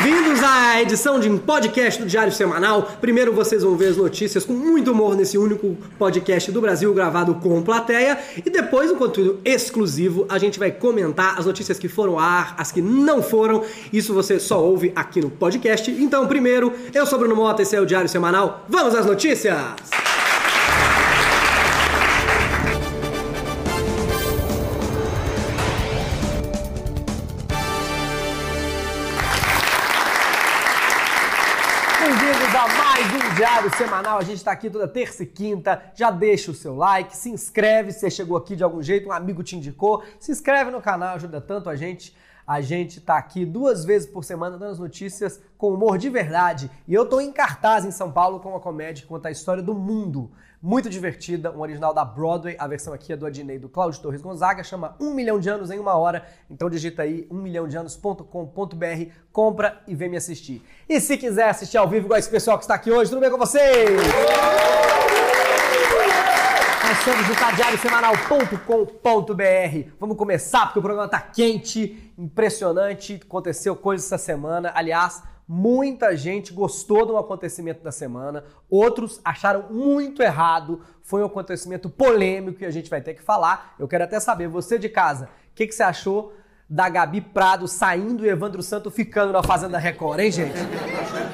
Bem-vindos à edição de um podcast do Diário Semanal. Primeiro vocês vão ver as notícias com muito humor nesse único podcast do Brasil gravado com plateia. E depois, um conteúdo exclusivo, a gente vai comentar as notícias que foram ao ar, as que não foram. Isso você só ouve aqui no podcast. Então, primeiro, eu sou Bruno Mota, esse é o Diário Semanal. Vamos às notícias! Bem-vindos Semanal. A gente está aqui toda terça e quinta. Já deixa o seu like, se inscreve se você chegou aqui de algum jeito, um amigo te indicou. Se inscreve no canal, ajuda tanto a gente. A gente tá aqui duas vezes por semana dando as notícias com humor de verdade. E eu tô em cartaz em São Paulo com uma comédia que conta a história do mundo. Muito divertida, um original da Broadway. A versão aqui é do Adnei do Cláudio Torres Gonzaga, chama Um Milhão de Anos em Uma Hora. Então digita aí ummilhãodeanos.com.br, compra e vem me assistir. E se quiser assistir ao vivo igual esse pessoal que está aqui hoje, tudo bem com vocês? Nós somos o tadiariosemanal.com.br. Vamos começar porque o programa tá quente, impressionante. Aconteceu coisas essa semana. Aliás, muita gente gostou do acontecimento da semana, outros acharam muito errado. Foi um acontecimento polêmico que a gente vai ter que falar. Eu quero até saber, você de casa, o que, que você achou da Gabi Prado saindo e Evandro Santo ficando na Fazenda Record, hein, gente?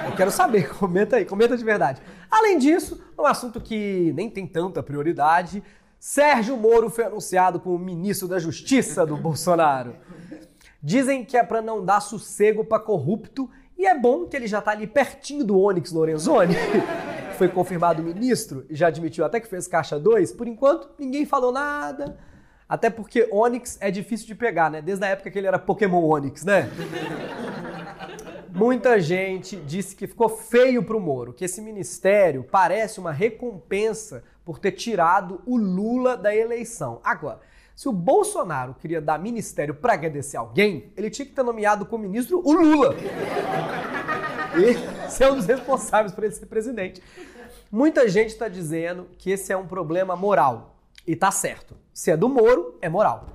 Eu quero saber, comenta aí, comenta de verdade. Além disso, um assunto que nem tem tanta prioridade, Sérgio Moro foi anunciado como ministro da Justiça do Bolsonaro. Dizem que é para não dar sossego para corrupto e é bom que ele já tá ali pertinho do Onyx Lorenzoni. Foi confirmado ministro e já admitiu até que fez caixa 2. Por enquanto, ninguém falou nada. Até porque Onyx é difícil de pegar, né? Desde a época que ele era Pokémon Onyx, né? Muita gente disse que ficou feio pro Moro, que esse ministério parece uma recompensa por ter tirado o Lula da eleição. Agora, se o Bolsonaro queria dar ministério para agradecer alguém, ele tinha que ter nomeado como ministro o Lula. Esse é um dos responsáveis por ele ser presidente. Muita gente está dizendo que esse é um problema moral. E tá certo. Se é do Moro, é moral.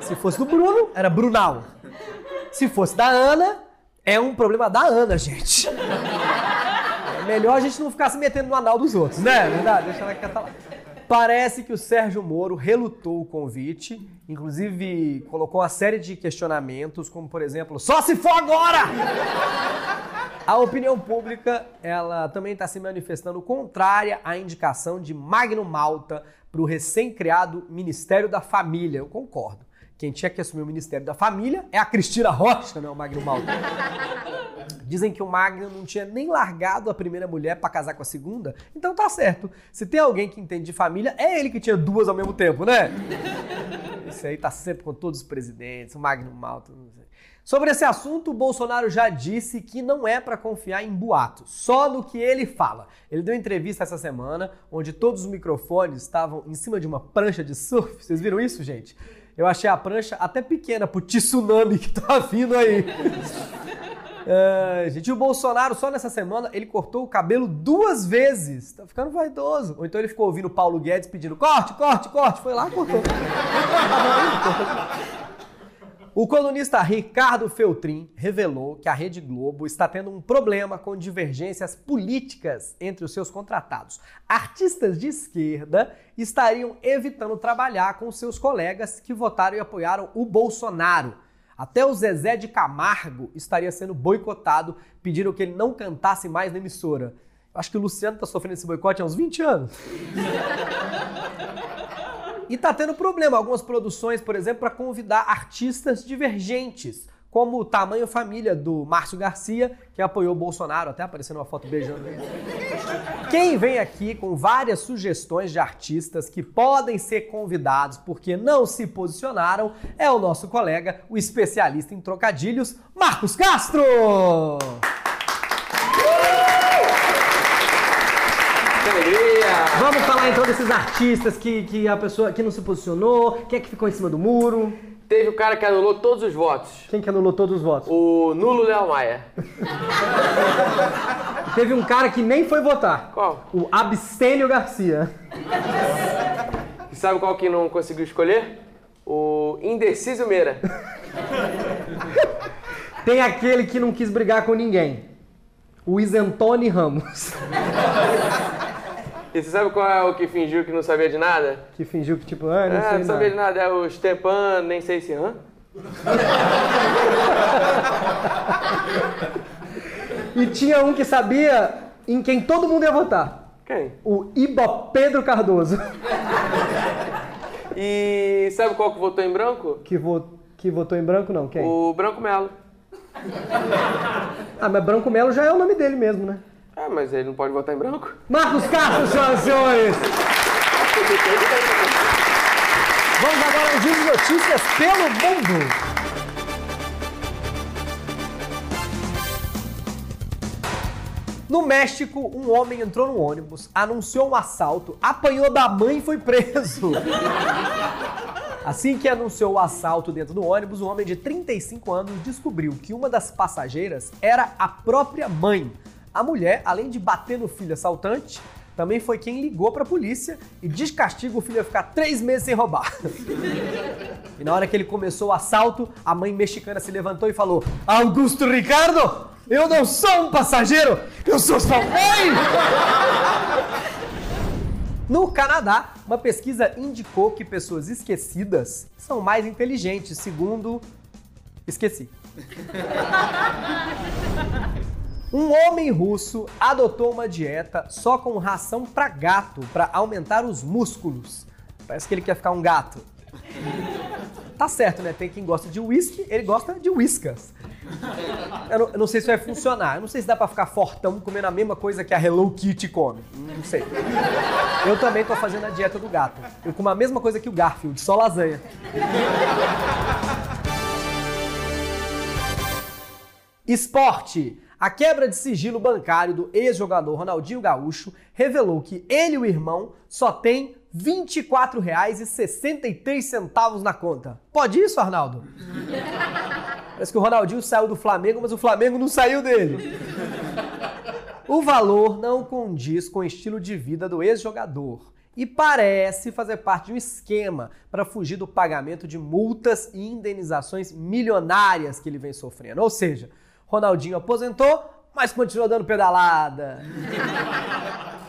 Se fosse do Bruno, era Brunal. Se fosse da Ana, é um problema da Ana, gente. É melhor a gente não ficar se metendo no anal dos outros, né? Verdade? Deixa ela quieta lá. Parece que o Sérgio Moro relutou o convite, inclusive colocou uma série de questionamentos, como por exemplo, só se for agora! A opinião pública, ela também está se manifestando contrária à indicação de Magno Malta para o recém-criado Ministério da Família. Eu concordo. Quem tinha que assumir o Ministério da Família é a Cristina Rocha, não é o Magno Malta. Dizem que o Magno não tinha nem largado a primeira mulher para casar com a segunda, então tá certo. Se tem alguém que entende de família, é ele que tinha duas ao mesmo tempo, né? Isso aí tá sempre com todos os presidentes, o Magno Malta, não sei. Sobre esse assunto, o Bolsonaro já disse que não é para confiar em boatos, só no que ele fala. Ele deu entrevista essa semana, onde todos os microfones estavam em cima de uma prancha de surf. Vocês viram isso, gente? Eu achei a prancha até pequena pro tsunami que tá vindo aí. É, gente, o Bolsonaro, só nessa semana, ele cortou o cabelo duas vezes. Tá ficando vaidoso. Ou então ele ficou ouvindo o Paulo Guedes pedindo corte, corte, corte. Foi lá e cortou. O colunista Ricardo Feltrin revelou que a Rede Globo está tendo um problema com divergências políticas entre os seus contratados. Artistas de esquerda estariam evitando trabalhar com seus colegas que votaram e apoiaram o Bolsonaro. Até o Zezé de Camargo estaria sendo boicotado, pedindo que ele não cantasse mais na emissora. Acho que o Luciano está sofrendo esse boicote há uns 20 anos. E tá tendo problema. Algumas produções, por exemplo, para convidar artistas divergentes, como o Tamanho Família do Márcio Garcia, que apoiou o Bolsonaro, até aparecendo uma foto beijando ele. Quem vem aqui com várias sugestões de artistas que podem ser convidados porque não se posicionaram é o nosso colega, o especialista em trocadilhos, Marcos Castro! Que alegria! Vamos falar então desses artistas que, que a pessoa que não se posicionou, quem é que ficou em cima do muro? Teve o cara que anulou todos os votos. Quem que anulou todos os votos? O nulo Léo Maia. Teve um cara que nem foi votar. Qual? O Abstênio Garcia. E sabe qual que não conseguiu escolher? O Indeciso Meira. Tem aquele que não quis brigar com ninguém. O Isentone Ramos. E você sabe qual é o que fingiu que não sabia de nada? Que fingiu que, tipo, ah, não Ah, sei não sabia de nada. nada. É o Stepan, nem sei se hã? E tinha um que sabia em quem todo mundo ia votar. Quem? O Iba Pedro Cardoso. E sabe qual que votou em branco? Que, vo- que votou em branco, não? Quem? O Branco Melo. Ah, mas Branco Melo já é o nome dele mesmo, né? Ah, mas ele não pode votar em branco? Marcos Castro, senhoras e senhores! Vamos agora ao giro de notícias pelo mundo. No México, um homem entrou no ônibus, anunciou um assalto, apanhou da mãe e foi preso. Assim que anunciou o assalto dentro do ônibus, um homem de 35 anos descobriu que uma das passageiras era a própria mãe. A mulher, além de bater no filho assaltante, também foi quem ligou para a polícia e descastiga o filho a ficar três meses sem roubar. E na hora que ele começou o assalto, a mãe mexicana se levantou e falou: Augusto Ricardo, eu não sou um passageiro, eu sou sua mãe! No Canadá, uma pesquisa indicou que pessoas esquecidas são mais inteligentes, segundo. Esqueci. Um homem russo adotou uma dieta só com ração para gato para aumentar os músculos. Parece que ele quer ficar um gato. Tá certo, né? Tem quem gosta de whisky, ele gosta de whiskas. Eu não, eu não sei se vai funcionar. Eu não sei se dá pra ficar fortão comendo a mesma coisa que a Hello Kitty come. Não sei. Eu também tô fazendo a dieta do gato. Eu como a mesma coisa que o Garfield, só lasanha. Esporte. A quebra de sigilo bancário do ex-jogador Ronaldinho Gaúcho revelou que ele e o irmão só têm R$ 24,63 na conta. Pode isso, Arnaldo? Parece que o Ronaldinho saiu do Flamengo, mas o Flamengo não saiu dele. O valor não condiz com o estilo de vida do ex-jogador e parece fazer parte de um esquema para fugir do pagamento de multas e indenizações milionárias que ele vem sofrendo. Ou seja, Ronaldinho aposentou, mas continua dando pedalada.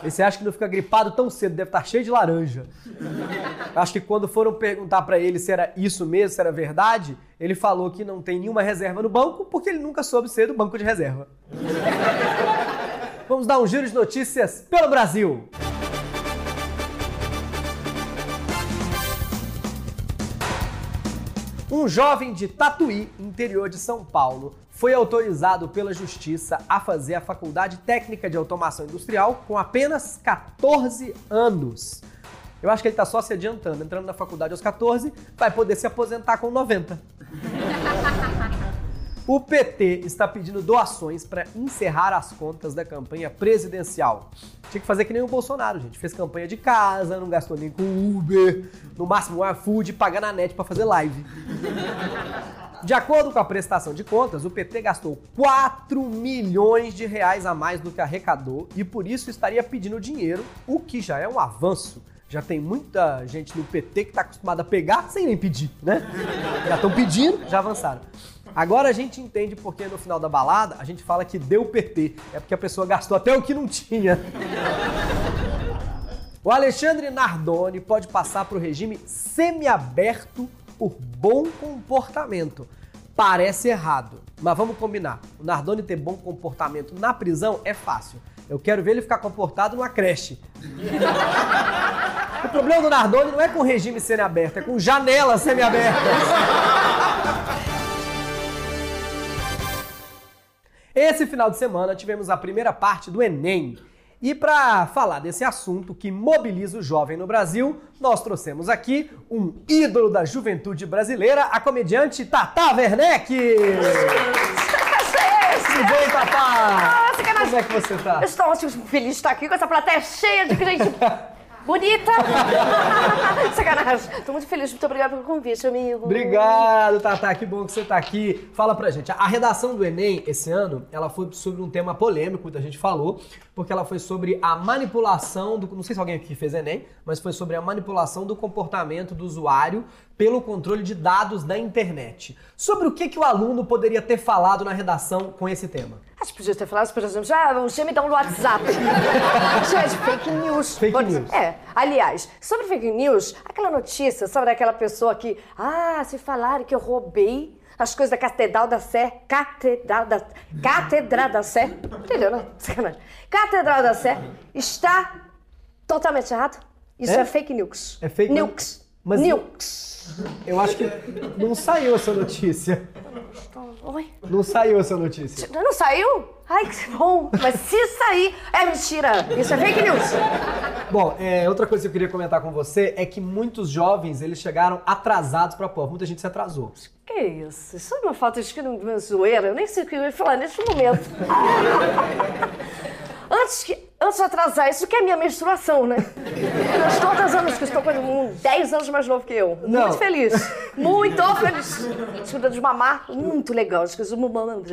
Você acha que não fica gripado tão cedo, deve estar cheio de laranja. Acho que quando foram perguntar para ele se era isso mesmo, se era verdade, ele falou que não tem nenhuma reserva no banco porque ele nunca soube ser do banco de reserva. Vamos dar um giro de notícias pelo Brasil. Um jovem de Tatuí, interior de São Paulo, foi autorizado pela Justiça a fazer a Faculdade Técnica de Automação Industrial com apenas 14 anos. Eu acho que ele está só se adiantando, entrando na faculdade aos 14, vai poder se aposentar com 90. O PT está pedindo doações para encerrar as contas da campanha presidencial. Tinha que fazer que nem o Bolsonaro, gente. Fez campanha de casa, não gastou nem com Uber, no máximo um iFood, paga na net para fazer live. De acordo com a prestação de contas, o PT gastou 4 milhões de reais a mais do que arrecadou e por isso estaria pedindo dinheiro, o que já é um avanço. Já tem muita gente no PT que está acostumada a pegar sem nem pedir, né? Já estão pedindo, já avançaram. Agora a gente entende porque no final da balada a gente fala que deu PT. É porque a pessoa gastou até o que não tinha. O Alexandre Nardoni pode passar para o regime semiaberto por bom comportamento. Parece errado, mas vamos combinar. O Nardoni ter bom comportamento na prisão é fácil. Eu quero ver ele ficar comportado numa creche. O problema do Nardoni não é com regime semiaberto, é com janelas semiabertas. Esse final de semana tivemos a primeira parte do Enem. E para falar desse assunto que mobiliza o jovem no Brasil, nós trouxemos aqui um ídolo da juventude brasileira, a comediante Tata Werneck. Tudo bem, Tata? Nossa, que Como é que você tá? Eu estou ótimo, feliz de estar aqui com essa plateia cheia de gente bonita! Sacanagem. Tô muito feliz, muito obrigada pelo convite, amigo. Obrigado, Tata. Que bom que você tá aqui. Fala pra gente. A redação do Enem esse ano, ela foi sobre um tema polêmico, muita gente falou, porque ela foi sobre a manipulação do. Não sei se alguém aqui fez Enem, mas foi sobre a manipulação do comportamento do usuário pelo controle de dados da internet. Sobre o que, que o aluno poderia ter falado na redação com esse tema? Acho que podia ter falado, por exemplo, já o gemidão no WhatsApp. Gente, fake news. Fake Pode- news. É. Aliás, sobre fake news, aquela notícia sobre aquela pessoa que, ah, se falaram que eu roubei as coisas da Catedral da Sé, Catedral da, Catedral da Sé, entendeu, né? Sacanagem. Catedral da Sé está totalmente errado. Isso É? é, fake news. É fake news? Mas- News. Eu acho que não saiu essa notícia. Oi? Não saiu essa notícia. Não saiu? Ai, que bom. Mas se sair, é mentira. Isso é fake news. Bom, é, outra coisa que eu queria comentar com você é que muitos jovens eles chegaram atrasados pra prova. Muita gente se atrasou. Que isso? Isso é uma falta de zoeira. Eu nem sei o que eu ia falar neste momento. antes, que, antes de atrasar, isso que é minha menstruação, né? Eu estou atrasando, acho que estou com um 10 anos mais novo que eu. Não. Muito feliz. Muito feliz. Escuta de mamar, muito legal. Acho que sou mamando.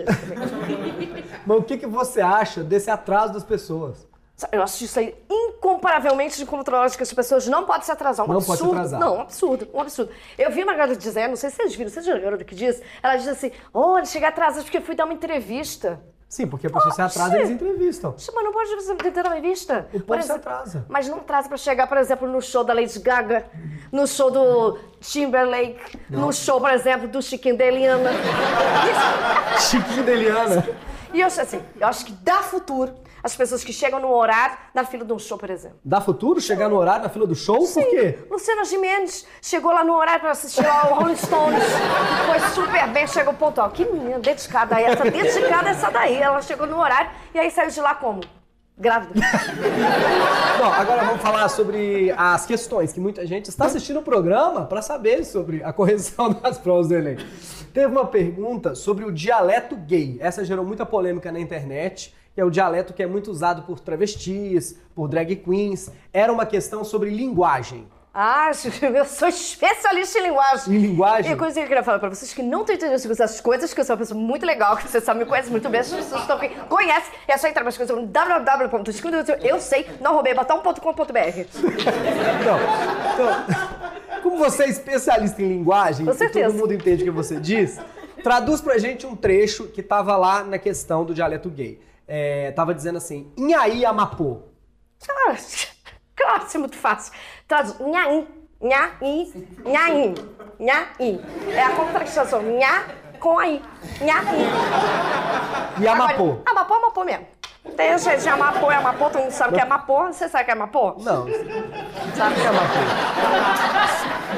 Mas o que, que você acha desse atraso das pessoas? Eu acho isso aí incomparavelmente incontrolável, que as pessoas não podem se atrasar. Um Não pode se absurdo. atrasar. Não, um absurdo, um absurdo. Eu vi uma garota dizendo, não sei se vocês viram, vocês viram a garota que disse? Ela diz assim, olha, cheguei atrasada porque fui dar uma entrevista. Sim, porque a pessoa se atrasa e Oxi! eles entrevistam. Poxa, Mas não pode você ter uma entrevista. O povo se exemplo, atrasa. Mas não atrasa pra chegar, por exemplo, no show da Lady Gaga, no show do Timberlake, no show, por exemplo, do Chiquinho da Eliana. Chiquinho Deliana. E eu acho assim, eu acho que dá futuro as pessoas que chegam no horário na fila de um show, por exemplo. Dá futuro chegar no horário na fila do show? Por quê? Luciana Gimenez chegou lá no horário pra assistir lá o Rolling Stones. Foi super bem, chegou pontual. Que menina dedicada a essa, dedicada a essa daí. Ela chegou no horário e aí saiu de lá como? Grávida. Bom, agora vamos falar sobre as questões que muita gente está assistindo o programa para saber sobre a correção das provas do Enem. Teve uma pergunta sobre o dialeto gay. Essa gerou muita polêmica na internet. Que é o dialeto que é muito usado por travestis, por drag queens. Era uma questão sobre linguagem. Ah, eu sou especialista em linguagem. Em linguagem? E a coisa que eu queria falar pra vocês que não estão entendendo essas coisas, que eu sou uma pessoa muito legal, que você sabe, me conhece muito bem, as pessoas estão aqui, conhece, é só entrar nas coisas no www.escuta eu sei, não roubei batom.com.br. Então, então, como você é especialista em linguagem, Com certeza. todo mundo entende o que você diz, traduz pra gente um trecho que tava lá na questão do dialeto gay. É, tava dizendo assim, Inhaí Amapô. Claro, claro, isso é muito fácil. Traduz, nhaim, nhaim, nhaim, nhaim. É a contradição, nha com aí, nhaim. E Amapô. Agora, Amapô é Amapô mesmo. Tem gente de Amapô, é Amapô, todo mundo sabe que é Amapô. Você sabe que é Amapô? Não, Sabe? é Amapô.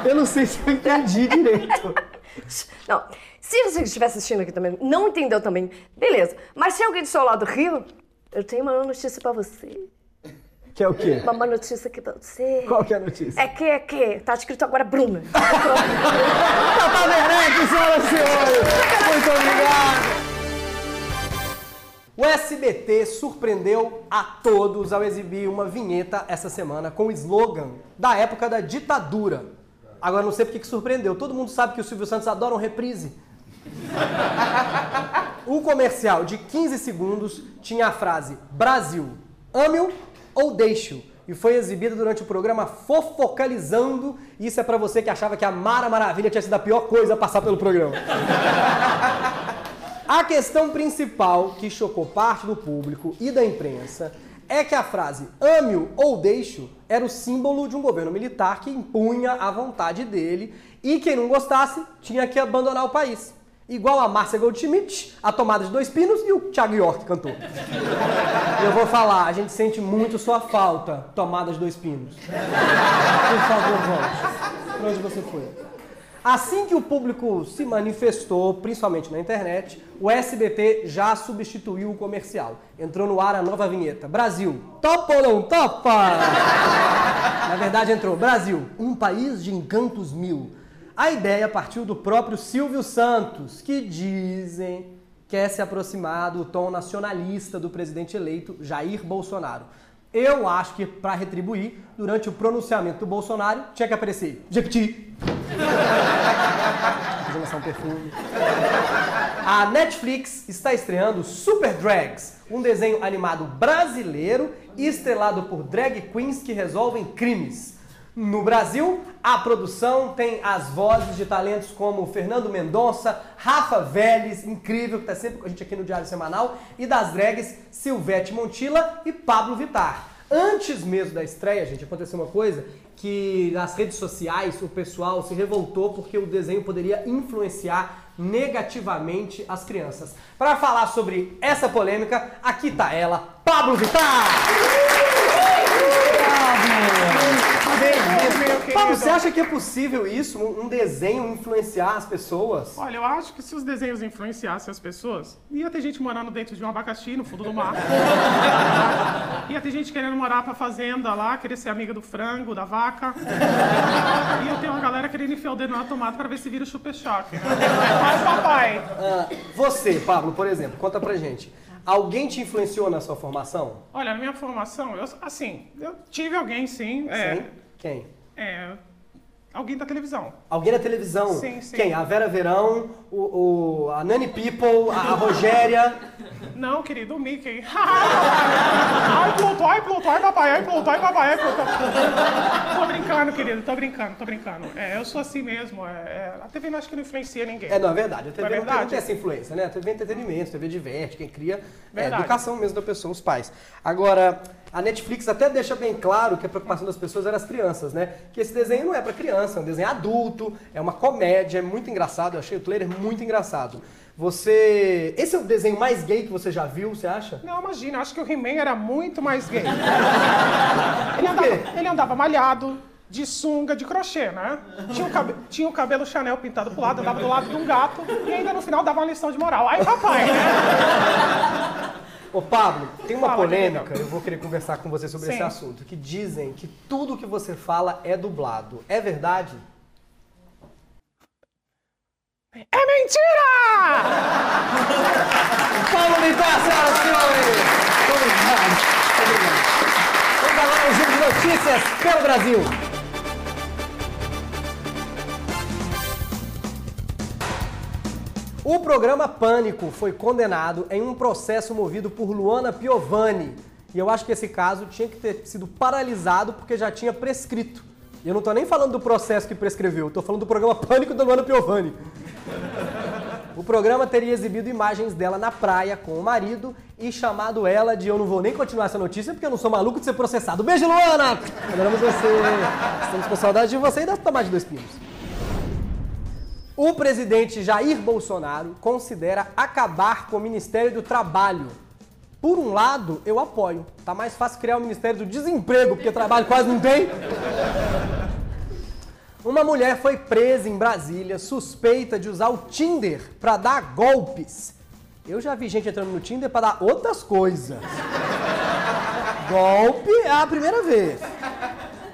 Eu não sei se eu entendi direito. Não. Se você estiver assistindo aqui também, não entendeu também, beleza. Mas se alguém do seu lado riu, eu tenho uma notícia pra você. Que é o quê? Uma má notícia aqui pra você. Qual que é a notícia? É que, é que, tá escrito agora Bruna. Tata Werneck, senhoras e senhores! Muito obrigado! O SBT surpreendeu a todos ao exibir uma vinheta essa semana com o slogan da época da ditadura. Agora não sei porque que surpreendeu. Todo mundo sabe que o Silvio Santos adora um reprise. O comercial de 15 segundos tinha a frase Brasil, ame-o ou deixe-o. E foi exibido durante o programa Fofocalizando. Isso é pra você que achava que a Mara Maravilha tinha sido a pior coisa a passar pelo programa. A questão principal que chocou parte do público e da imprensa é que a frase ame-o ou deixe-o era o símbolo de um governo militar que impunha a vontade dele e quem não gostasse tinha que abandonar o país. Igual a Márcia Goldschmidt, a Tomada de Dois Pinos e o Thiago York cantou. Eu vou falar, a gente sente muito sua falta, Tomada de Dois Pinos. Por favor, volte. Pra onde você foi? Assim que o público se manifestou, principalmente na internet, o SBT já substituiu o comercial. Entrou no ar a nova vinheta. Brasil, topa ou não topa? Na verdade entrou Brasil, um país de encantos mil. A ideia partiu do próprio Silvio Santos, que dizem quer se aproximar do tom nacionalista do presidente eleito Jair Bolsonaro. Eu acho que para retribuir, durante o pronunciamento do Bolsonaro, tinha que aparecer Jequiti. Um perfume. A Netflix está estreando Super Drags, um desenho animado brasileiro estrelado por drag queens que resolvem crimes. No Brasil, a produção tem as vozes de talentos como Fernando Mendonça, Rafa Vélez, incrível, que está sempre com a gente aqui no Diário Semanal, e das drags Silvete Montilla e Pablo Vittar. Antes mesmo da estreia, gente, aconteceu uma coisa que nas redes sociais o pessoal se revoltou porque o desenho poderia influenciar negativamente as crianças. Para falar sobre essa polêmica, aqui tá ela, Pablo Vittar! Pablo, você acha que é possível isso, um desenho influenciar as pessoas? Olha, eu acho que se os desenhos influenciassem as pessoas, ia ter gente morando dentro de um abacaxi no fundo do mar. ia ter gente querendo morar pra fazenda lá, querer ser amiga do frango, da vaca. ia ter uma galera querendo enfiar o dedo na tomada pra ver se vira o chupa-choque. Né? Mas, papai... Ah, você, Pablo, por exemplo, conta pra gente. Alguém te influenciou na sua formação? Olha, na minha formação, eu, assim, eu tive alguém sim. É, Sim. Quem? é, alguém da televisão. Alguém na televisão? Sim, sim. Quem? A Vera Verão, o, o- a Nani People, a, a Rogéria. Não, querido, o Mickey. ai, Pluto, ai, Pluto, ai, papai, ai, Pluto, ai, papai, ai, Pluto. Tô brincando, querido, tô brincando, tô brincando. É, eu sou assim mesmo. É, é, a TV não acho que não influencia ninguém. É, não, é verdade. A TV É não tem- não verdade. tem essa influência, né? A TV é entretenimento, a TV diverte, quem cria é Verdade. educação mesmo da pessoa, os pais. Agora, a Netflix até deixa bem claro que a preocupação das pessoas era as crianças, né? Que esse desenho não é pra criança, é um desenho adulto, é uma comédia, é muito engraçado. Eu achei o trailer muito engraçado. Você. Esse é o desenho mais gay que você já viu, você acha? Não, imagina, acho que o He-Man era muito mais gay. Ele andava, ele andava malhado, de sunga, de crochê, né? Tinha o, cabe- tinha o cabelo Chanel pintado pro lado, andava do lado de um gato e ainda no final dava uma lição de moral. Ai, papai, né? Ô Pablo, tem uma Fala, polêmica, eu vou querer conversar com você sobre esse Sim. assunto, que dizem que tudo que você fala é dublado. É verdade? É mentira! Paulo Vittar, senhoras e senhores! Obrigado. Obrigado. Vamos agora ao giro de notícias pelo Brasil. O programa Pânico foi condenado em um processo movido por Luana Piovani. E eu acho que esse caso tinha que ter sido paralisado porque já tinha prescrito. E eu não tô nem falando do processo que prescreveu, eu tô falando do programa Pânico da Luana Piovani. O programa teria exibido imagens dela na praia com o marido e chamado ela de eu não vou nem continuar essa notícia porque eu não sou maluco de ser processado. Beijo, Luana! Adoramos você. Estamos com saudade de você e da de dois pinos. O presidente Jair Bolsonaro considera acabar com o Ministério do Trabalho. Por um lado, eu apoio. Tá mais fácil criar o Ministério do Desemprego, porque trabalho quase não tem. Uma mulher foi presa em Brasília suspeita de usar o Tinder para dar golpes. Eu já vi gente entrando no Tinder para dar outras coisas. Golpe é a primeira vez.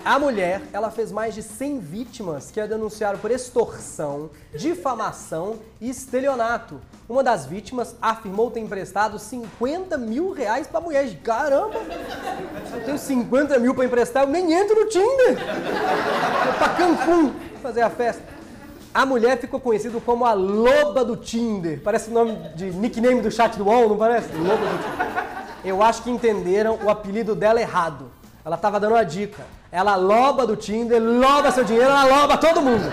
A mulher, ela fez mais de 100 vítimas que a denunciaram por extorsão, difamação e estelionato. Uma das vítimas afirmou ter emprestado 50 mil reais pra mulher. Caramba! Eu tenho 50 mil pra emprestar, eu nem entro no Tinder! Vou pra Cancún fazer a festa. A mulher ficou conhecida como a Loba do Tinder. Parece o nome de nickname do chat do UOL, não parece? Loba do Tinder. Eu acho que entenderam o apelido dela errado. Ela tava dando uma dica. Ela loba do Tinder, loba seu dinheiro, ela loba todo mundo.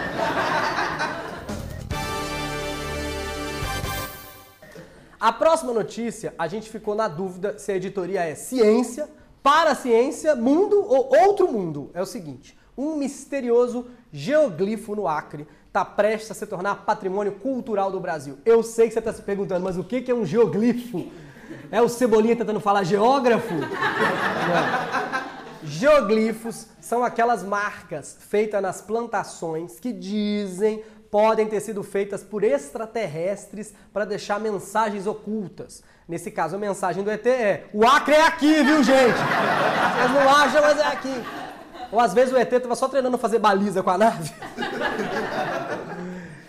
A próxima notícia, a gente ficou na dúvida se a editoria é ciência, para ciência, mundo ou outro mundo. É o seguinte, um misterioso geoglifo no Acre está prestes a se tornar patrimônio cultural do Brasil. Eu sei que você está se perguntando, mas o que é um geoglifo? É o Cebolinha tentando falar geógrafo? Não. Geoglifos são aquelas marcas feitas nas plantações que dizem podem ter sido feitas por extraterrestres para deixar mensagens ocultas. Nesse caso, a mensagem do ET é: o Acre é aqui, viu, gente? Vocês não acham, mas é aqui. Ou às vezes o ET estava só treinando fazer baliza com a nave.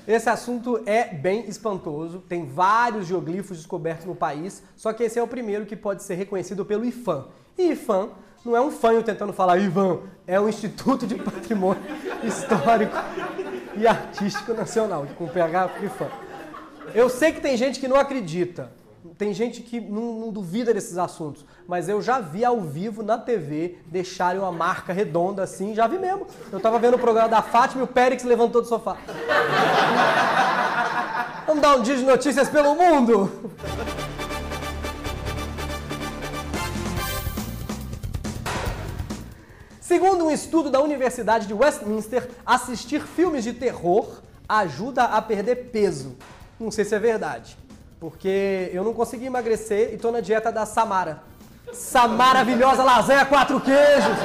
Esse assunto é bem espantoso. Tem vários geoglifos descobertos no país, só que esse é o primeiro que pode ser reconhecido pelo IFAM. E IFAM não é um fanho tentando falar Ivan, é o Instituto de Patrimônio Histórico e Artístico Nacional, com PH IFAM. Eu sei que tem gente que não acredita, tem gente que não, não, duvida desses assuntos, mas eu já vi ao vivo na TV deixarem uma marca redonda assim, já vi mesmo. Eu tava vendo o programa da Fátima e o Périx levantou do sofá. Vamos dar um dia de notícias pelo mundo? Segundo um estudo da Universidade de Westminster, assistir filmes de terror ajuda a perder peso. Não sei se é verdade, porque eu não consegui emagrecer e tô na dieta da Samara. Essa maravilhosa lasanha quatro queijos.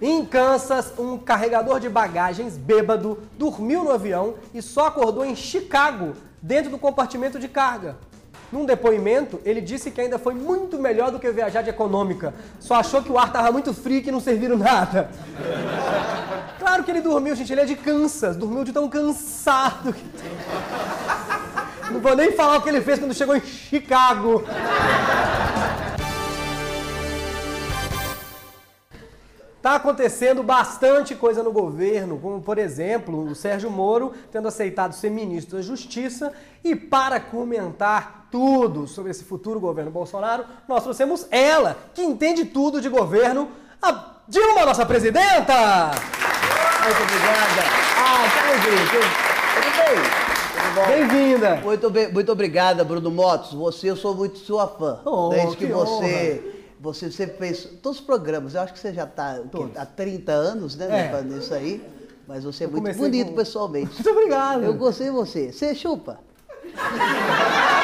Em Kansas, um carregador de bagagens bêbado dormiu no avião e só acordou em Chicago, dentro do compartimento de carga. Num depoimento, ele disse que ainda foi muito melhor do que viajar de econômica. Só achou que o ar estava muito frio e que não serviram nada. Claro que ele dormiu, gente. Ele é de Kansas. Dormiu de tão cansado que Não vou nem falar o que ele fez quando chegou em Chicago. Está acontecendo bastante coisa no governo, como por exemplo o Sérgio Moro tendo aceitado ser ministro da Justiça. E para comentar tudo sobre esse futuro governo Bolsonaro, nós trouxemos ela, que entende tudo de governo, a Dilma, nossa presidenta! Muito obrigada. Ah, tudo bem? Bem-vinda! Muito, bem, muito obrigada, Bruno Motos. Você, eu sou muito sua fã. Oh, Desde que, que você. Honra. Você sempre fez todos os programas, eu acho que você já está há 30 anos, né, É. isso aí. Mas você é Eu muito bonito com- pessoalmente. Muito obrigado! Eu gostei de você. Você chupa?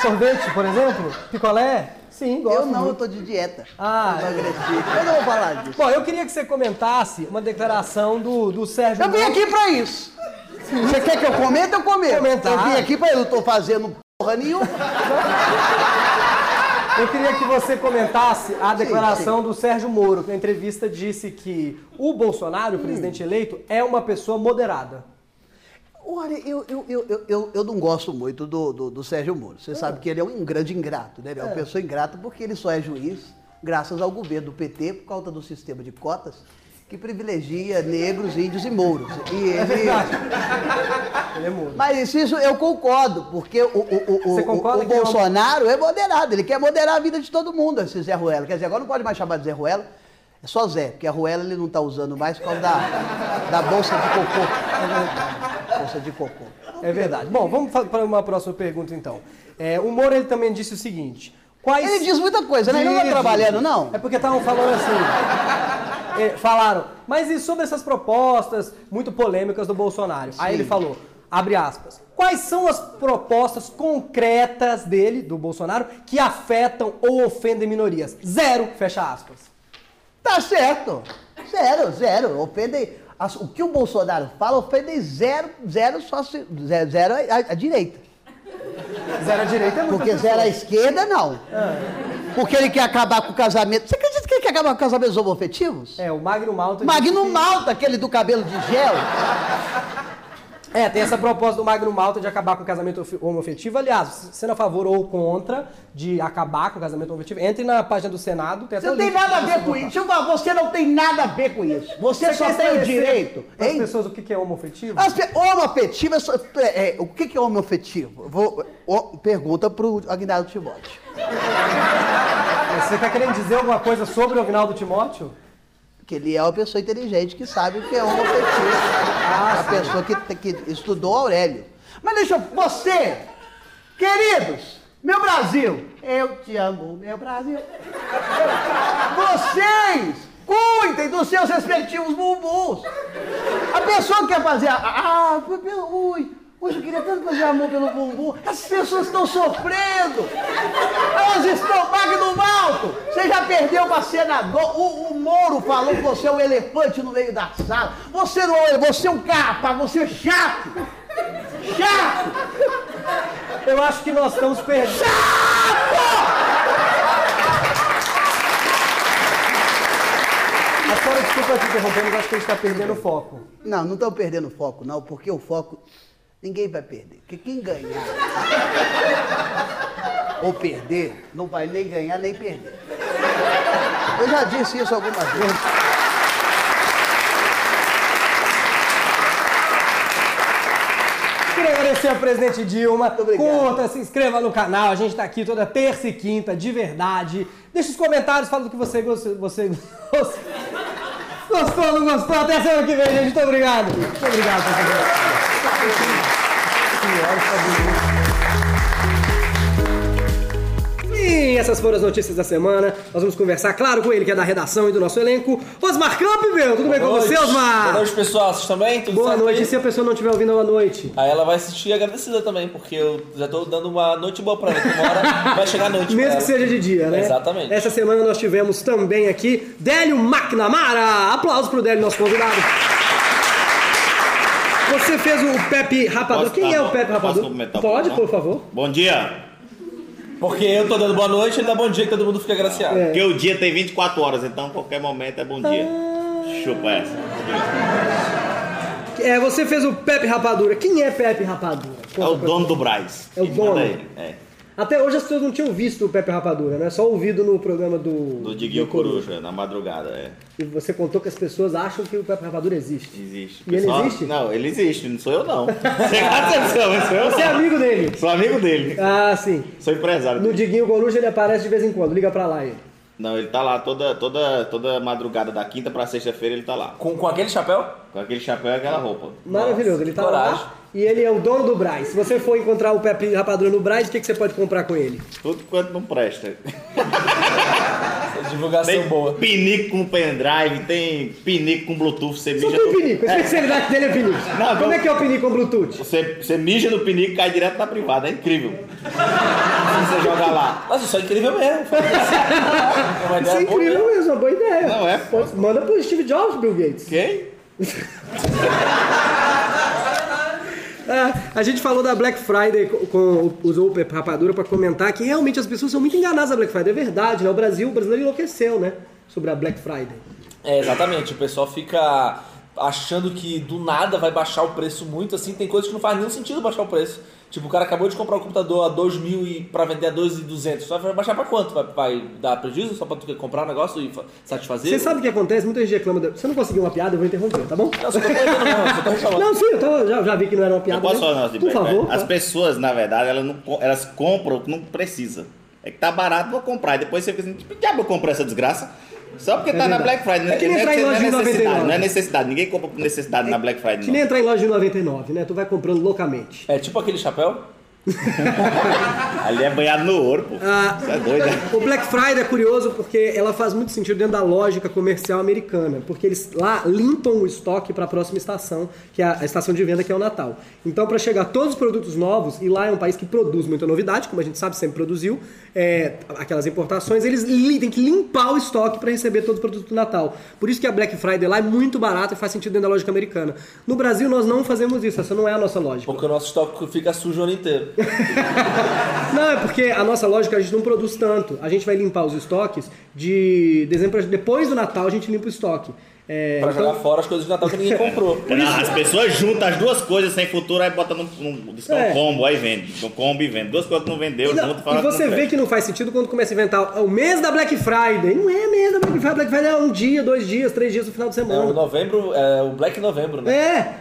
Sorvete, por exemplo? Picolé? Sim, gosto eu não, eu muito. tô de dieta. Ah, eu emagreci. Eu não vou falar disso. Bom, eu queria que você comentasse uma declaração do, do Sérgio Eu vim aqui pra isso. Você quer que eu comente? Eu comento. Comentar. Eu vim aqui pra eu não tô fazendo porra nenhuma. Eu queria que você comentasse a declaração do Sérgio Moro, que na entrevista disse que o Bolsonaro, o presidente eleito, é uma pessoa moderada. Olha, eu, eu, eu, eu, eu, não gosto muito do, do, do Sérgio Moro. Você sabe que ele é um grande ingrato, né? Ele é uma pessoa ingrata porque ele só é juiz graças ao governo do PT por causa do sistema de cotas que privilegia negros, índios e mouros. E É ele... verdade. Ele é Moro. Mas isso eu concordo, porque o, o, o, o- o é Bolsonaro é moderado, ele quer moderar a vida de todo mundo, esse Zé Ruela. Quer dizer, agora não pode mais chamar de Zé Ruela, é só Zé, porque a Ruela ele não está usando mais por causa da, da bolsa de cocô. Bolsa de cocô. É verdade. Bom, vamos para uma próxima pergunta então. É, o Moro ele também disse o seguinte: quais Ele diz muita coisa, né? Ele não está trabalhando, não? É porque estavam falando assim. é, falaram, mas e sobre essas propostas muito polêmicas do Bolsonaro? Aí Sim. ele falou, abre aspas, quais são as propostas concretas dele, do Bolsonaro, que afetam ou ofendem minorias? Zero, fecha aspas. Tá certo. Zero, zero. Ofende. As- O que o Bolsonaro fala ofende zero, zero só se, zero, zero a, a direita. Zero à direita é muito. Porque zero à esquerda, não. Porque ele quer acabar com o casamento. Você acredita que ele quer acabar com casamentos homoafetivos? É, o Magno Malta. Magno que- Malta, aquele do cabelo de gel. É, tem essa proposta do Magno Malta de acabar com o casamento homoafetivo. Aliás, sendo a favor ou contra de acabar com o casamento homoafetivo, entre na página do Senado. Tem Você não tem nada a ver você com isso. Você não tem nada a ver com isso. Você, só quer tem o direito. As pessoas o que é homoafetivo? As pe- Homoafetivo é, só- é, é, o que é homoafetivo? Vou, pergunta pro Aguinaldo Timóteo. Você está querendo dizer alguma coisa sobre o Agnaldo Timóteo? Que ele é uma pessoa inteligente que sabe o que é homoafetivo. Ah, a pessoa que, que estudou Aurélio. Mas deixa eu. Você, queridos, meu Brasil, eu te amo, meu Brasil. Vocês cuidem dos seus respectivos bumbuns. A pessoa que quer fazer. Ah, ui, hoje eu queria tanto fazer amor pelo bumbum. As pessoas estão sofrendo. Elas estão Magno Malto. Você já perdeu para senador. O, o Moro falou que você é um elefante no meio da sala. Você não é, você é um capa, você é chato. Chato! Eu acho que nós estamos perdendo. A senhora, desculpa te interromper, mas acho que a gente tá perdendo o foco. Não, não estão perdendo foco, não, porque o foco ninguém vai perder. Porque quem ganhar ou perder, não vai nem ganhar nem perder. Eu já disse isso algumas vezes. Queria agradecer ao presidente Dilma. Curta, se inscreva no canal. A gente tá aqui toda terça e quinta, de verdade. Deixa os comentários, fala do que você gostou. Você gostou, gostou não gostou? Até semana que vem, gente. Muito obrigado. Muito obrigado, presidente. Sim, essas foram as notícias da semana. Nós vamos conversar, claro, com ele, que é da redação e do nosso elenco. Osmar Campbell, tudo bem com você. Osmar? Boa noite, pessoal. Vocês também? Tudo Boa certo noite. aí? E se a pessoa não estiver ouvindo, boa noite. Aí ela vai assistir agradecida também, porque eu já tô dando uma noite boa pra ela. Que uma hora vai chegar a noite. Mesmo que ela. seja de dia, né? Exatamente. Essa semana nós tivemos também aqui Délio McNamara. Aplausos pro Délio, nosso convidado. Você fez o Pepe Rapadura. Posso- Quem é ah, o Pepe posso Rapadura? Pode, por favor. Bom dia! Porque eu tô dando boa noite, ele dá bom dia que todo mundo fica agraciado. É. Porque o dia tem 24 horas, então qualquer momento é bom dia. Chupa essa. É, você fez o Pepe Rapadura. Quem é Pepe Rapadura? É o dono do Braz. É o dono. É. Até hoje as pessoas não tinham visto o Pepe Rapadura, né? Só ouvido no programa do... Do Diguinho Coruja, na madrugada, é. E você contou que as pessoas acham que o Pepe Rapadura existe. Existe. E ele Pessoal- existe? Não, ele existe, não sou eu não. Presta atenção, não sou eu Você é não. amigo dele? Sou amigo dele. Ah, sim. Sou empresário No dele. Diguinho Coruja ele aparece de vez em quando. Liga pra lá ele. Não, ele tá lá toda, toda, toda madrugada, da quinta pra sexta-feira ele tá lá. Com, com aquele chapéu? Com aquele chapéu e aquela roupa. Maravilhoso, ele tá coragem. lá e ele é o dono do Braz. Se você for encontrar o Pepe Rapadura no Braz, o que, que você pode comprar com ele? Tudo quanto não presta. Divulgação Tem boa. pinico com pendrive, tem pinico com Bluetooth, você Só mija tem no... pinico, a especialidade dele é pinico. Não, Como não. é que é o pinico com Bluetooth? Você, você mija no pinico e cai direto na privada, é incrível. Você jogar lá. Nossa, isso é incrível mesmo. É Isso é incrível mesmo. uma boa ideia. Não é? Manda pro Steve Jobs, Bill Gates. Quem? É, a gente falou da Black Friday com, usou o Rapadura para comentar que realmente as pessoas são muito enganadas na Black Friday. É verdade, né? O Brasil, o brasileiro enlouqueceu, né? Sobre a Black Friday. É, exatamente. O pessoal fica achando que do nada vai baixar o preço muito, assim. Tem coisas que não faz nenhum sentido baixar o preço. Tipo, o cara acabou de comprar um computador a 2 mil e pra vender a 2.200. Vai baixar pra quanto? Vai, vai dar prejuízo só pra tu comprar um negócio e fa- satisfazer? Você sabe o que acontece? Muita gente reclama. Se eu não conseguir uma piada, eu vou interromper, tá bom? Não, só tô só. Não, sim, eu tava- já, já vi que não era uma piada. Eu posso mesmo. falar Por favor. Friday? As tá. pessoas, na verdade, elas, não, elas compram o que não precisa. É que tá barato, vou comprar. E depois você fica assim, que diabo eu comprei essa desgraça? Só porque tá na verdade. Black Friday. É que nem não, entrar em loja de é necessidade, 99. não é necessidade. Ninguém compra por necessidade na Black Friday, Que não. nem entrar em loja de 99, né? Tu vai comprando loucamente. É tipo aquele chapéu? Ali é banhado no ouro, pô. Ah, Você é doido, né? O Black Friday é curioso porque ela faz muito sentido dentro da lógica comercial americana, porque eles lá limpam o estoque para a próxima estação, que é a estação de venda que é o Natal. Então, para chegar todos os produtos novos, e lá é um país que produz muita novidade, como a gente sabe, sempre produziu, é, aquelas importações, eles têm que limpar o estoque para receber todo o produto do Natal. Por isso que a Black Friday lá é muito barata e faz sentido dentro da lógica americana. No Brasil, nós não fazemos isso, essa não é a nossa lógica. Porque o nosso estoque fica sujo o ano inteiro. Não, é porque a nossa lógica a gente não produz tanto. A gente vai limpar os estoques de dezembro. Depois do Natal a gente limpa o estoque. É, Pra então- jogar fora as coisas de Natal que ninguém comprou. As pessoas juntam as duas coisas sem futuro, aí bota num, num desconto É. combo, aí vende. No combo e vende. Duas coisas que não vendeu, E, não- junto fala e você que não vê presta. que não faz sentido quando começa a inventar o mês da Black Friday. Não é mês da Black Friday. Black Friday é um dia, dois dias, três dias no final de É, o semana. novembro, é o Black Novembro, né?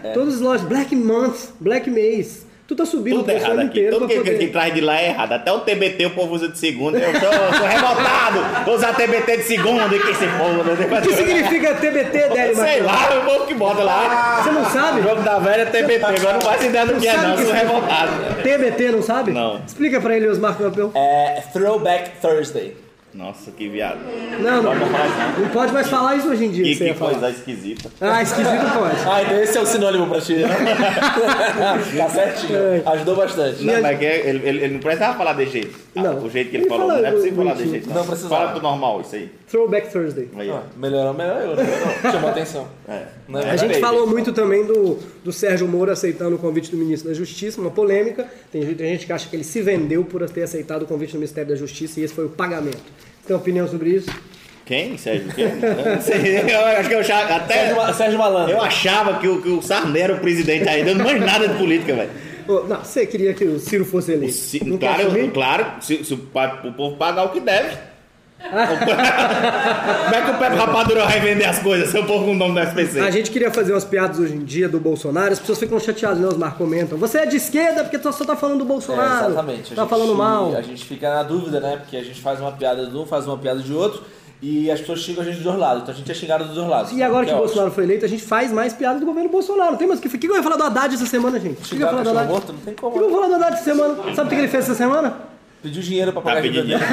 É, todas as lojas. Black Month, Black Mês. Tu tá subindo Tudo o aqui. inteiro Tudo que, que, poder... que traz de lá é errado. Até o TBT o povo usa de segunda. Eu sou, sou revoltado. Vou usar TBT de segunda e que se foda. O que significa TBT, Délio Sei lá, o povo que bota lá. Você não sabe? O jogo da velha é TBT. Agora não faz ideia do que é, sabe não. Sou revoltado. TBT, não sabe? Não. Explica pra ele, Osmar Campbell. É Throwback Thursday. Nossa, que viado. Não, não, falar não pode mais falar isso hoje em dia. Que, que falar. coisa esquisita. Ah, esquisito pode. Ah, então esse é o sinônimo pra ti, né? tá certinho. Ajudou bastante. Não, mas que ele, ele, ele não precisava falar desse jeito. Ah, Não. O jeito que ele, Ele falou. fala Não é possível falar desse jeito. Não precisava. Fala do normal, isso aí. Throwback Thursday. aí ó. Ah, melhorou, melhor eu, né? Não, Chamou atenção. É. Não, A gente falou muito também do, do Sérgio Moro aceitando o convite do ministro da Justiça, uma polêmica. Tem, gente- tem gente que acha que ele se vendeu por ter aceitado o convite do Ministério da Justiça e esse foi o pagamento. Você tem opinião sobre isso? Quem? Sérgio? Quem? Eu não sei. Eu acho que eu achava, até. Sérgio, Ma- Sérgio Malandro. Eu achava que o, que o Sarney era o presidente ainda, eu não manjo nada de política, velho. Ô, Não, você queria que o Ciro fosse eleito. Claro, claro, se, se o, pa- o povo pagar o que deve. Como é que o Pepe Rapadura vai vender as coisas se o povo com o nome do SPC? A gente queria fazer umas piadas hoje em dia do Bolsonaro, as pessoas ficam chateadas, né? Os Mar comentam. Você é de esquerda porque só tá falando do É, Bolsonaro. exatamente. A Tá gente- falando mal. A gente fica na dúvida, né? Porque a gente faz uma piada de um, faz uma piada de outro, e as pessoas xingam a gente dos dois lados. Então a gente é xingado dos dois lados. E agora que é o ótimo. Bolsonaro foi eleito, a gente faz mais piada do governo Bolsonaro. Tem mais o que. O que eu ia falar do Haddad essa semana, gente? O que eu ia Xingar falar do Haddad? morto, não tem O como. que eu vou falar do Haddad essa semana? Sabe o que ele fez essa semana? Pediu dinheiro pra Tá pagar a pedindo dinheiro.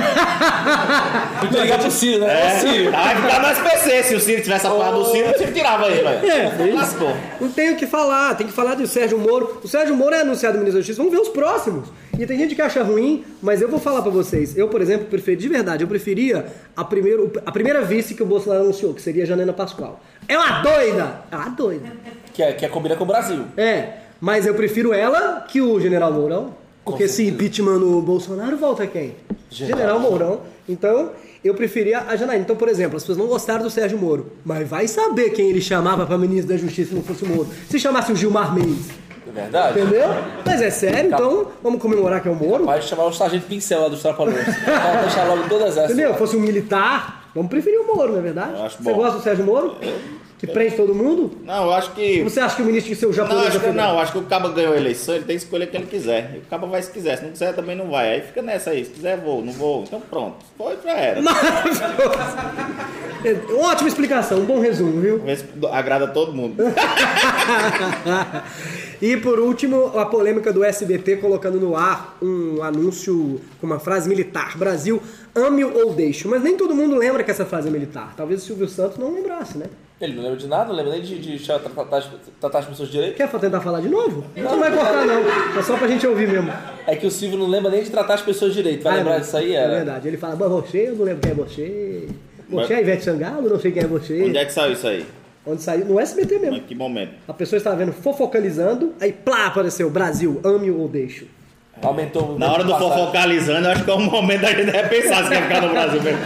que ligar pro Ciro, né? É, Ciro. Vai ficar no SPC. Se o Ciro tivesse a porra do Ciro, o Ciro tirava ele, velho. É, isso. Lascou. Não tem o que falar, tem que falar do Sérgio Moro. O Sérgio Moro é anunciado ministro da Justiça, vamos ver os próximos. E tem gente que acha ruim, mas eu vou falar pra vocês. Eu, por exemplo, preferi, de verdade, eu preferia a, primeiro, a primeira vice que o Bolsonaro anunciou, que seria a Janena Pascoal. É uma doida! É uma doida. Que é, que é combina com o Brasil. É, mas eu prefiro ela que o General Mourão. Porque se impeachment no Bolsonaro, volta quem? General. General Mourão. Então, eu preferia a Janaína. Então, por exemplo, as pessoas não gostaram do Sérgio Moro. Mas vai saber quem ele chamava pra ministro da Justiça se não fosse o Moro. Se chamasse o Gilmar Mendes. É verdade? Entendeu? Mas é sério, então vamos comemorar que é o Moro. Vai chamar o sargento pincel lá dos trapalhões. Vai deixar logo todas essas. Entendeu? Fosse um militar, vamos preferir o Moro, não é verdade? Eu acho Você gosta do Sérgio Moro? Que prende todo mundo? Não, eu acho que. Você acha que o ministro que ser o Não, japonês acho que, não, acho que o Cabo ganhou a eleição, ele tem que escolher quem ele quiser. E o Cabo vai se quiser, se não quiser também não vai. Aí fica nessa aí, se quiser vou, não vou. Então pronto, foi, já era. Maravilhoso. Ótima explicação, um bom resumo, viu? Agrada todo mundo. e por último, a polêmica do SBT colocando no ar um anúncio com uma frase militar: Brasil, ame ou deixe. Mas nem todo mundo lembra que essa frase é militar. Talvez o Silvio Santos não lembrasse, né? Ele não lembra de nada, não lembra nem de, de tratar, as- tratar as pessoas direito. Quer tentar falar de novo? Não vai cortar, não. É só pra gente ouvir mesmo. É que o Silvio não lembra nem de tratar as pessoas direito. Vai Ah, lembrar é disso aí? É verdade. Ele fala, mas você, eu não lembro quem é você. Você é Ivete Sangalo, não sei quem é você. Onde é que saiu isso aí? Onde saiu? No SBT mesmo. Em que momento? A pessoa estava vendo fofocalizando, aí plá, apareceu Brasil, ame ou deixo. Aumentou o Na hora do passado. fofocalizando, eu acho que é o momento da gente repensar se quer ficar no Brasil mesmo.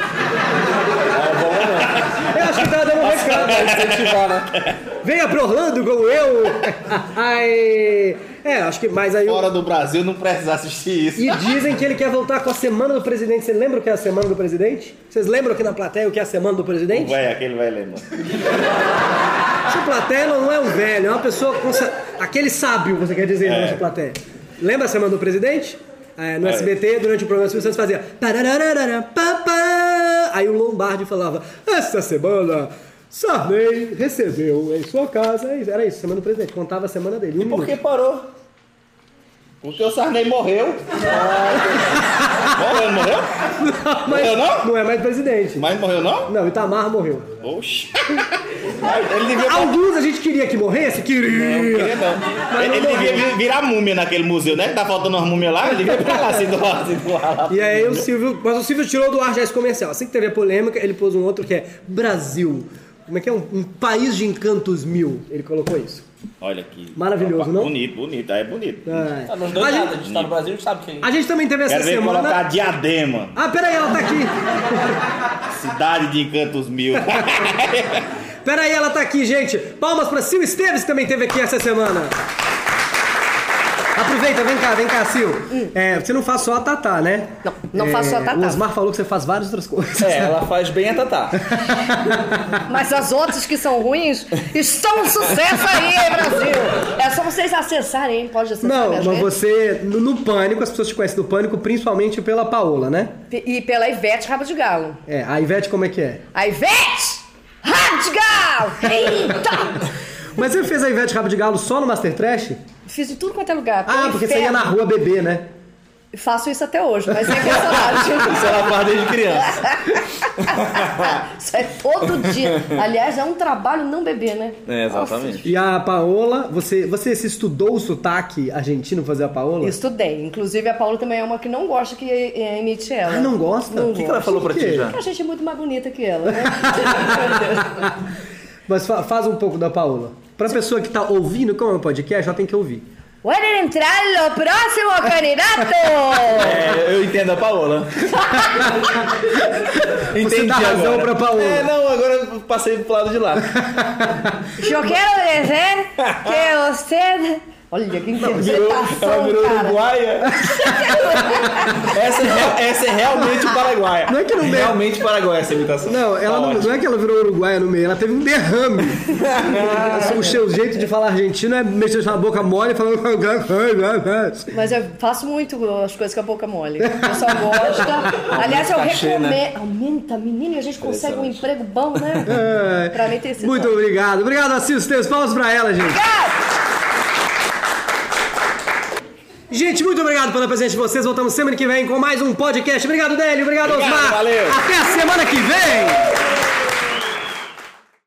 É um bom momento. Eu acho que tá dando um recado. Pra incentivar, né? Venha pro Orlando como eu! Ai. É, acho que mais aí. Fora do Brasil não precisa assistir isso. E dizem que ele quer voltar com a Semana do Presidente. Você lembra o que é a Semana do Presidente? Vocês lembram aqui na plateia o que é a Semana do O Presidente? velho, aquele velho lembra. Essa plateia não é um velho, é uma pessoa com. Aquele sábio, você quer dizer, na É. nossa plateia. Lembra a Semana do Presidente? É, no É. SBT, durante o programa, os Santos fazia. tarararara, pá, pá. Aí o Lombardi falava: Essa semana, Sarney recebeu em sua casa. Era isso, Semana do Presidente. Contava a semana dele. Um Por minuto. que parou? Porque o Sarney morreu. morreu, não morreu? Mas Morreu não? não é mais presidente. Mas morreu não? Não, Itamar morreu. Oxi. Alguns a gente queria que morresse? Não Queria. queria não. Mas Ele, não ele devia virar múmia naquele museu, né? Que tá faltando umas múmias lá, ele devia ficar lá assim do lado, assim do lado. E aí o Silvio. Mas o Silvio tirou do ar já esse comercial. Assim que teve a polêmica, ele pôs um outro que é Brasil. Como é que é? Um, um país de encantos mil. Ele colocou isso. Olha aqui. Maravilhoso, não? Bonito, bonito. Aí é bonito. É. Ah, Nós dois a, nada, a gente, gente tá no Brasil, a gente sabe quem. a gente também teve essa Quero ver semana. colocar diadema. Ah, peraí, ela tá aqui. Cidade de encantos mil. Peraí, ela tá aqui, gente. Palmas pra Sil Esteves, que também teve aqui essa semana. Aproveita, vem cá, vem cá, Sil. É, você não faz só a Tatá, né? Não, não faço só a Tatá. O Osmar falou que você faz várias outras coisas. É, ela faz bem a Tatá. Mas as outras que são ruins estão um sucesso aí, hein, Brasil! É só vocês acessarem, hein? Pode acessar Não, mas redes. você, no, no Pânico, as pessoas te conhecem do Pânico principalmente pela Paola, né? E pela Ivete Rabo de Galo. É, a Ivete como é que é? A Ivete Rabo de Galo! Eita! Mas você fez a Ivete Rabo de Galo só no Master Trash? Fiz de tudo quanto é lugar. Ah, pelo porque você ia inferno. na rua beber, né? Faço isso até hoje, mas é personagem. Isso ela faz desde criança. Isso é todo dia. Aliás, é um trabalho não beber, né? É, exatamente. E a Paola, você, você se estudou o sotaque argentino fazer a Paola? Eu estudei. Inclusive, a Paula também é uma que não gosta que eh, imite ela. Ah, não gosta? Não O que que ela falou pra ti já? Porque a gente é muito mais bonita que ela, né? Mas fa- faz um pouco da Paola. Pra pessoa que tá ouvindo, como é um podcast, ela tem que ouvir. Pueden entrar lo próximo candidato. É, eu entendo a Paola. Entendi dá razão agora. pra Paola. É, não, agora eu passei pro lado de lá. Yo quiero decir que usted... Olha, que Virou, interpretação, ela virou cara. uruguaia. essa, é, essa é realmente paraguaia. Não é que no meio- Realmente paraguaia essa imitação. Não, ela Tá não, não é que ela virou uruguaia no meio, ela teve um derrame. o seu jeito de falar argentino é mexer a boca mole falando. Mas eu faço muito as coisas com a boca mole. O pessoal gosta. Aliás, eu recomendo. né? Aumenta, menino, e a gente consegue um emprego bom, né? É. Pra mim tem esse Muito obrigado. Obrigado, Assis. Palmas pra ela, gente. Gente, muito obrigado pela presença de vocês. Voltamos semana que vem com mais um podcast. Obrigado, Délio. Obrigado, Obrigado, Osmar. valeu. Até a semana que vem.